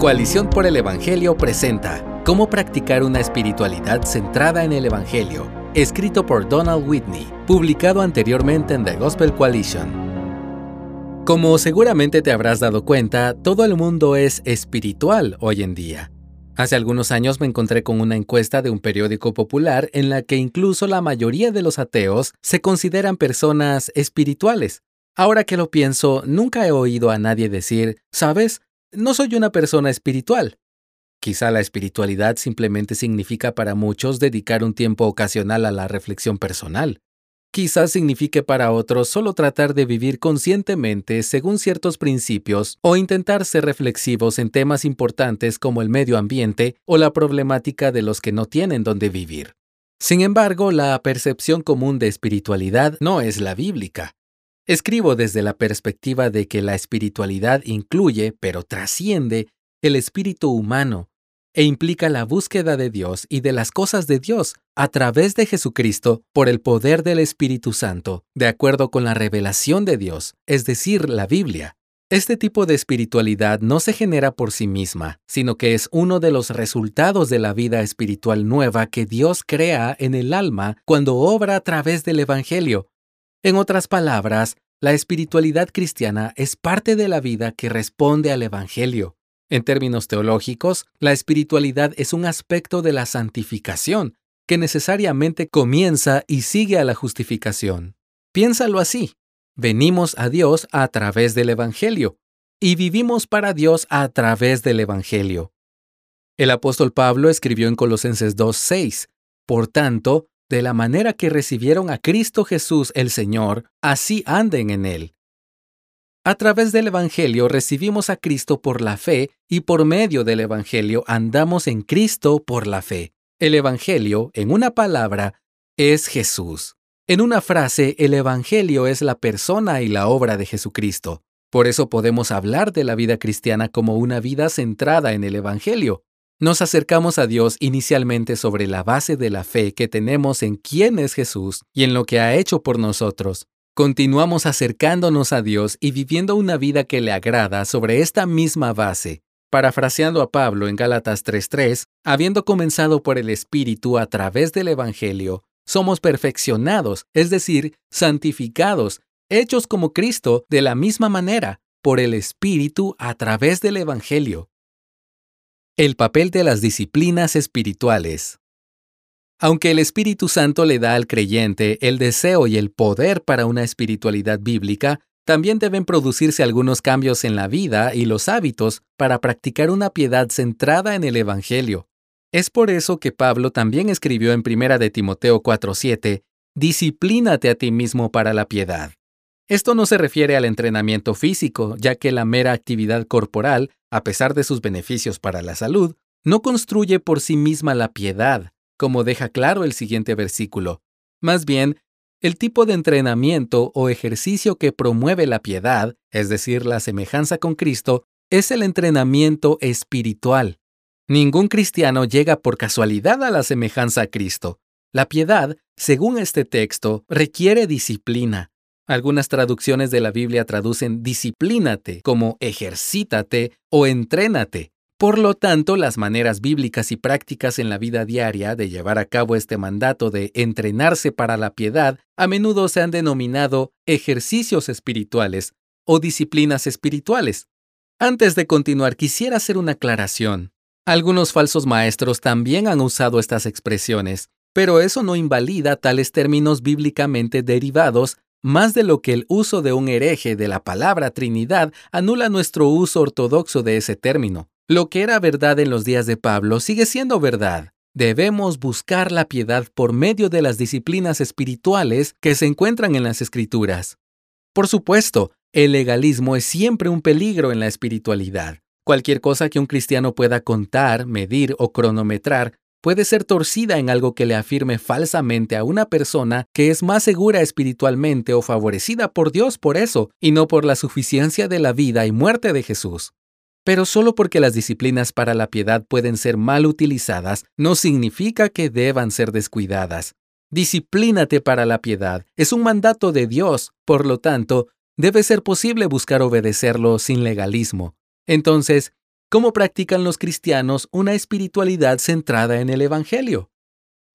Coalición por el Evangelio presenta Cómo practicar una espiritualidad centrada en el Evangelio, escrito por Donald Whitney, publicado anteriormente en The Gospel Coalition. Como seguramente te habrás dado cuenta, todo el mundo es espiritual hoy en día. Hace algunos años me encontré con una encuesta de un periódico popular en la que incluso la mayoría de los ateos se consideran personas espirituales. Ahora que lo pienso, nunca he oído a nadie decir, ¿sabes? No soy una persona espiritual. Quizá la espiritualidad simplemente significa para muchos dedicar un tiempo ocasional a la reflexión personal. Quizás signifique para otros solo tratar de vivir conscientemente según ciertos principios o intentar ser reflexivos en temas importantes como el medio ambiente o la problemática de los que no tienen donde vivir. Sin embargo, la percepción común de espiritualidad no es la bíblica. Escribo desde la perspectiva de que la espiritualidad incluye, pero trasciende, el espíritu humano e implica la búsqueda de Dios y de las cosas de Dios a través de Jesucristo por el poder del Espíritu Santo, de acuerdo con la revelación de Dios, es decir, la Biblia. Este tipo de espiritualidad no se genera por sí misma, sino que es uno de los resultados de la vida espiritual nueva que Dios crea en el alma cuando obra a través del Evangelio, en otras palabras, la espiritualidad cristiana es parte de la vida que responde al Evangelio. En términos teológicos, la espiritualidad es un aspecto de la santificación, que necesariamente comienza y sigue a la justificación. Piénsalo así. Venimos a Dios a través del Evangelio y vivimos para Dios a través del Evangelio. El apóstol Pablo escribió en Colosenses 2.6, Por tanto, de la manera que recibieron a Cristo Jesús el Señor, así anden en Él. A través del Evangelio recibimos a Cristo por la fe y por medio del Evangelio andamos en Cristo por la fe. El Evangelio, en una palabra, es Jesús. En una frase, el Evangelio es la persona y la obra de Jesucristo. Por eso podemos hablar de la vida cristiana como una vida centrada en el Evangelio. Nos acercamos a Dios inicialmente sobre la base de la fe que tenemos en quién es Jesús y en lo que ha hecho por nosotros. Continuamos acercándonos a Dios y viviendo una vida que le agrada sobre esta misma base. Parafraseando a Pablo en Gálatas 3:3, habiendo comenzado por el Espíritu a través del Evangelio, somos perfeccionados, es decir, santificados, hechos como Cristo de la misma manera, por el Espíritu a través del Evangelio. El papel de las disciplinas espirituales. Aunque el Espíritu Santo le da al creyente el deseo y el poder para una espiritualidad bíblica, también deben producirse algunos cambios en la vida y los hábitos para practicar una piedad centrada en el Evangelio. Es por eso que Pablo también escribió en 1 de Timoteo 4:7, Disciplínate a ti mismo para la piedad. Esto no se refiere al entrenamiento físico, ya que la mera actividad corporal, a pesar de sus beneficios para la salud, no construye por sí misma la piedad, como deja claro el siguiente versículo. Más bien, el tipo de entrenamiento o ejercicio que promueve la piedad, es decir, la semejanza con Cristo, es el entrenamiento espiritual. Ningún cristiano llega por casualidad a la semejanza a Cristo. La piedad, según este texto, requiere disciplina, algunas traducciones de la Biblia traducen disciplínate como ejercítate o entrénate. Por lo tanto, las maneras bíblicas y prácticas en la vida diaria de llevar a cabo este mandato de entrenarse para la piedad a menudo se han denominado ejercicios espirituales o disciplinas espirituales. Antes de continuar, quisiera hacer una aclaración. Algunos falsos maestros también han usado estas expresiones, pero eso no invalida tales términos bíblicamente derivados más de lo que el uso de un hereje de la palabra Trinidad anula nuestro uso ortodoxo de ese término. Lo que era verdad en los días de Pablo sigue siendo verdad. Debemos buscar la piedad por medio de las disciplinas espirituales que se encuentran en las Escrituras. Por supuesto, el legalismo es siempre un peligro en la espiritualidad. Cualquier cosa que un cristiano pueda contar, medir o cronometrar puede ser torcida en algo que le afirme falsamente a una persona que es más segura espiritualmente o favorecida por Dios por eso, y no por la suficiencia de la vida y muerte de Jesús. Pero solo porque las disciplinas para la piedad pueden ser mal utilizadas, no significa que deban ser descuidadas. Disciplínate para la piedad es un mandato de Dios, por lo tanto, debe ser posible buscar obedecerlo sin legalismo. Entonces, ¿Cómo practican los cristianos una espiritualidad centrada en el Evangelio?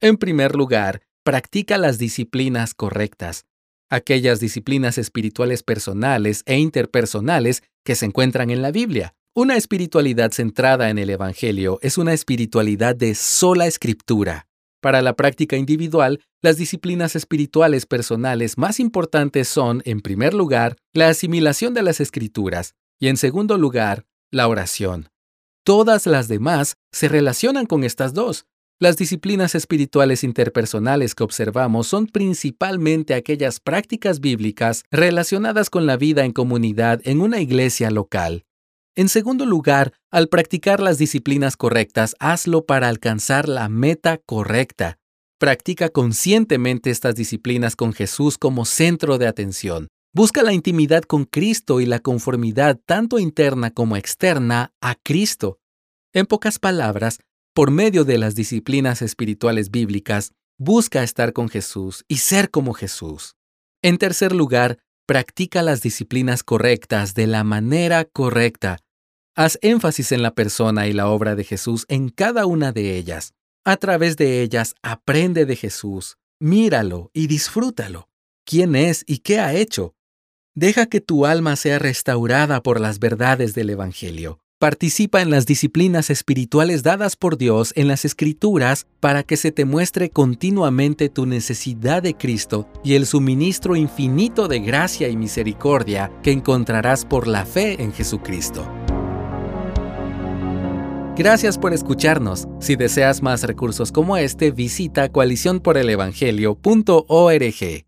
En primer lugar, practica las disciplinas correctas, aquellas disciplinas espirituales personales e interpersonales que se encuentran en la Biblia. Una espiritualidad centrada en el Evangelio es una espiritualidad de sola escritura. Para la práctica individual, las disciplinas espirituales personales más importantes son, en primer lugar, la asimilación de las escrituras y, en segundo lugar, la oración. Todas las demás se relacionan con estas dos. Las disciplinas espirituales interpersonales que observamos son principalmente aquellas prácticas bíblicas relacionadas con la vida en comunidad en una iglesia local. En segundo lugar, al practicar las disciplinas correctas, hazlo para alcanzar la meta correcta. Practica conscientemente estas disciplinas con Jesús como centro de atención. Busca la intimidad con Cristo y la conformidad tanto interna como externa a Cristo. En pocas palabras, por medio de las disciplinas espirituales bíblicas, busca estar con Jesús y ser como Jesús. En tercer lugar, practica las disciplinas correctas de la manera correcta. Haz énfasis en la persona y la obra de Jesús en cada una de ellas. A través de ellas aprende de Jesús, míralo y disfrútalo. ¿Quién es y qué ha hecho? Deja que tu alma sea restaurada por las verdades del Evangelio. Participa en las disciplinas espirituales dadas por Dios en las Escrituras para que se te muestre continuamente tu necesidad de Cristo y el suministro infinito de gracia y misericordia que encontrarás por la fe en Jesucristo. Gracias por escucharnos. Si deseas más recursos como este, visita coaliciónporelevangelio.org.